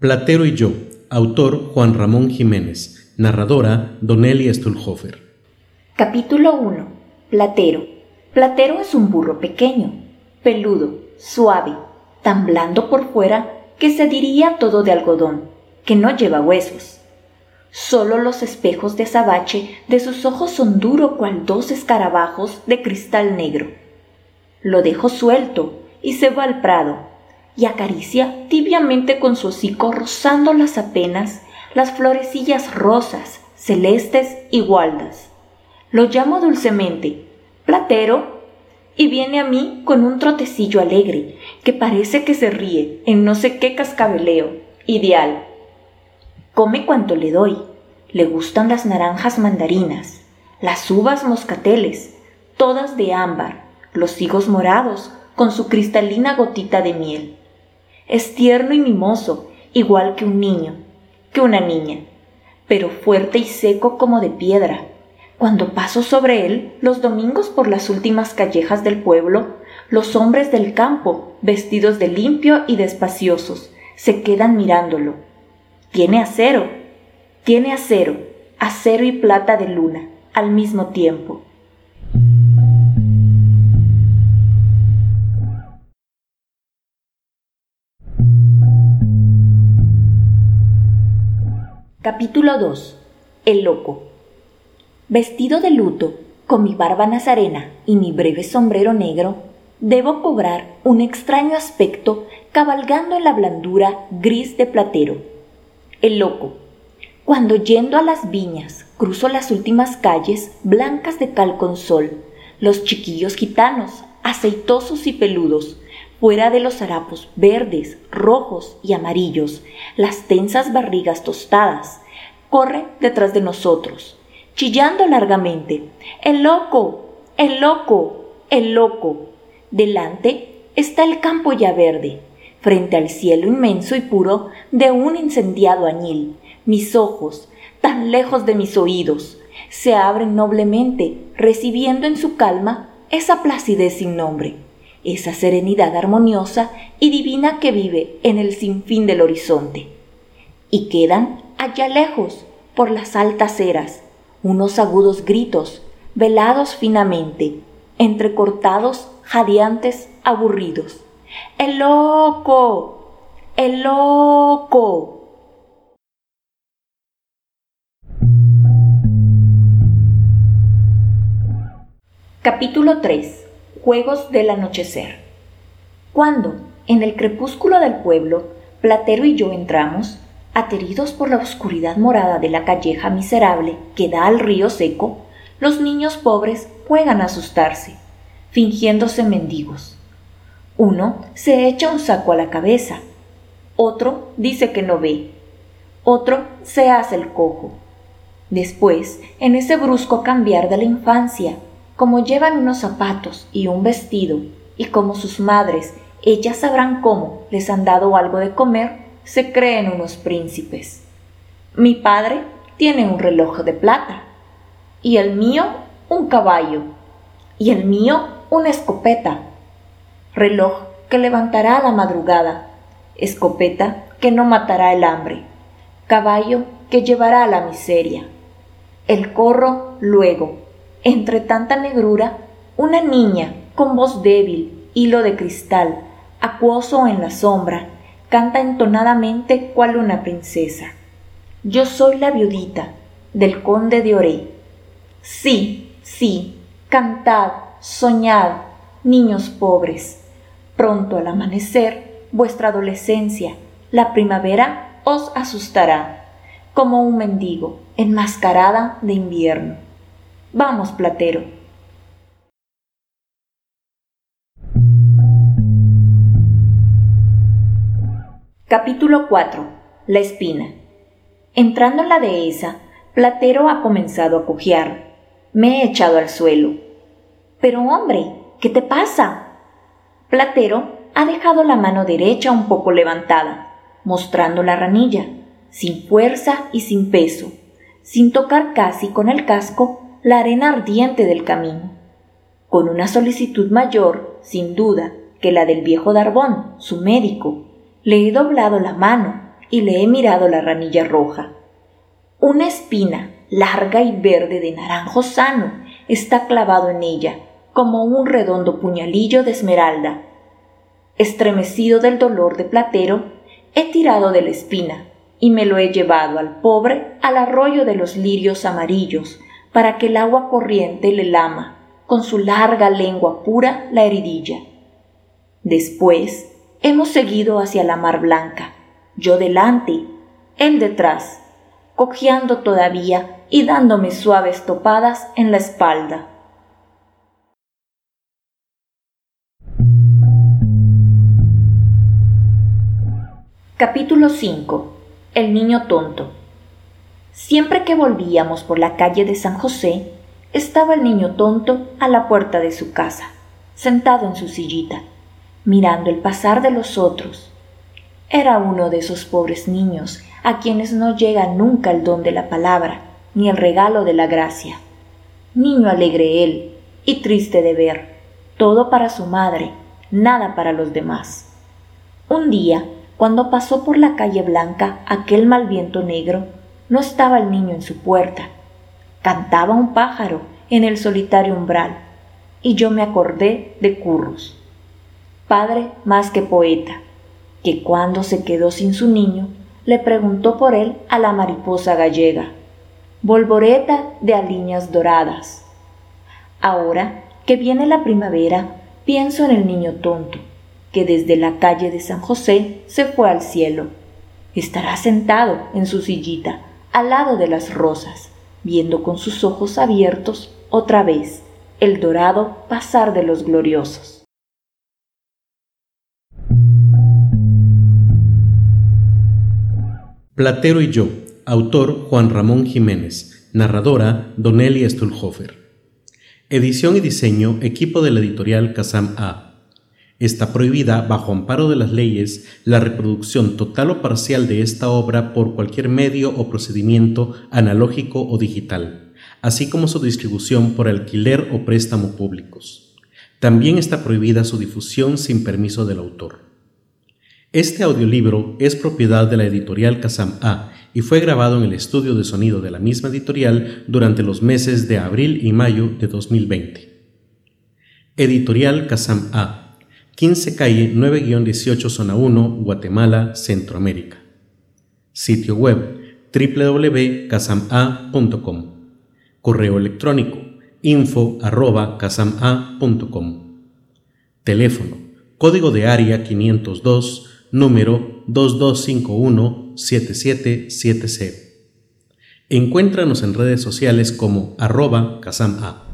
Platero y yo, autor Juan Ramón Jiménez, narradora Donelli Stulhofer. Capítulo 1. Platero. Platero es un burro pequeño, peludo, suave, tan blando por fuera que se diría todo de algodón, que no lleva huesos. Solo los espejos de azabache de sus ojos son duro cual dos escarabajos de cristal negro. Lo dejo suelto y se va al prado, y acaricia tibiamente con su hocico rozándolas apenas las florecillas rosas, celestes y gualdas. Lo llamo dulcemente, Platero, y viene a mí con un trotecillo alegre, que parece que se ríe en no sé qué cascabeleo, ideal. Come cuanto le doy. Le gustan las naranjas mandarinas, las uvas moscateles, todas de ámbar, los higos morados, con su cristalina gotita de miel. Es tierno y mimoso, igual que un niño, que una niña, pero fuerte y seco como de piedra. Cuando paso sobre él los domingos por las últimas callejas del pueblo, los hombres del campo, vestidos de limpio y despaciosos, se quedan mirándolo. Tiene acero, tiene acero, acero y plata de luna, al mismo tiempo. Capítulo 2. El loco. Vestido de luto, con mi barba nazarena y mi breve sombrero negro, debo cobrar un extraño aspecto cabalgando en la blandura gris de platero. El loco. Cuando yendo a las viñas cruzo las últimas calles blancas de cal con sol, los chiquillos gitanos, aceitosos y peludos, fuera de los harapos verdes, rojos y amarillos, las tensas barrigas tostadas, corren detrás de nosotros, chillando largamente. ¡El loco! ¡El loco! ¡El loco! Delante está el campo ya verde, frente al cielo inmenso y puro de un incendiado añil. Mis ojos, tan lejos de mis oídos, se abren noblemente, recibiendo en su calma esa placidez sin nombre esa serenidad armoniosa y divina que vive en el sinfín del horizonte. Y quedan allá lejos, por las altas eras, unos agudos gritos, velados finamente, entrecortados, jadeantes, aburridos. ¡El loco! ¡El loco! Capítulo 3 Juegos del anochecer. Cuando, en el crepúsculo del pueblo, Platero y yo entramos, ateridos por la oscuridad morada de la calleja miserable que da al río seco, los niños pobres juegan a asustarse, fingiéndose mendigos. Uno se echa un saco a la cabeza, otro dice que no ve, otro se hace el cojo. Después, en ese brusco cambiar de la infancia, como llevan unos zapatos y un vestido, y como sus madres, ellas sabrán cómo les han dado algo de comer, se creen unos príncipes. Mi padre tiene un reloj de plata, y el mío un caballo, y el mío una escopeta. Reloj que levantará a la madrugada, escopeta que no matará el hambre, caballo que llevará a la miseria. El corro luego, entre tanta negrura, una niña con voz débil, hilo de cristal, acuoso en la sombra, canta entonadamente cual una princesa. Yo soy la viudita del conde de Oré. Sí, sí, cantad, soñad, niños pobres. Pronto al amanecer, vuestra adolescencia, la primavera os asustará, como un mendigo enmascarada de invierno. Vamos, Platero. Capítulo 4. La espina. Entrando en la dehesa, Platero ha comenzado a cojear. Me he echado al suelo. Pero hombre, ¿qué te pasa? Platero ha dejado la mano derecha un poco levantada, mostrando la ranilla, sin fuerza y sin peso, sin tocar casi con el casco la arena ardiente del camino, con una solicitud mayor, sin duda, que la del viejo Darbón, su médico. Le he doblado la mano y le he mirado la ranilla roja. Una espina larga y verde de naranjo sano está clavado en ella, como un redondo puñalillo de esmeralda. Estremecido del dolor de Platero, he tirado de la espina y me lo he llevado al pobre al arroyo de los lirios amarillos, para que el agua corriente le lama, con su larga lengua pura, la heridilla. Después hemos seguido hacia la mar blanca, yo delante, él detrás, cojeando todavía y dándome suaves topadas en la espalda. Capítulo 5 El niño tonto Siempre que volvíamos por la calle de San José, estaba el niño tonto a la puerta de su casa, sentado en su sillita, mirando el pasar de los otros. Era uno de esos pobres niños a quienes no llega nunca el don de la palabra, ni el regalo de la gracia. Niño alegre él, y triste de ver, todo para su madre, nada para los demás. Un día, cuando pasó por la calle blanca aquel mal viento negro, no estaba el niño en su puerta. Cantaba un pájaro en el solitario umbral, y yo me acordé de Curros, padre más que poeta, que cuando se quedó sin su niño, le preguntó por él a la mariposa gallega, volvoreta de aliñas doradas. Ahora que viene la primavera, pienso en el niño tonto, que desde la calle de San José se fue al cielo. Estará sentado en su sillita, al lado de las rosas, viendo con sus ojos abiertos otra vez el dorado pasar de los gloriosos. Platero y yo, autor Juan Ramón Jiménez, narradora Donelli Stulhofer. Edición y diseño, equipo de la editorial Kazam A. Está prohibida, bajo amparo de las leyes, la reproducción total o parcial de esta obra por cualquier medio o procedimiento analógico o digital, así como su distribución por alquiler o préstamo públicos. También está prohibida su difusión sin permiso del autor. Este audiolibro es propiedad de la editorial Kazam A y fue grabado en el estudio de sonido de la misma editorial durante los meses de abril y mayo de 2020. Editorial Kazam A 15 calle 9-18 zona 1, Guatemala, Centroamérica. Sitio web www.casama.com. Correo electrónico info arroba casama.com. Teléfono código de área 502 número 2251 7770. Encuéntranos en redes sociales como arroba casama.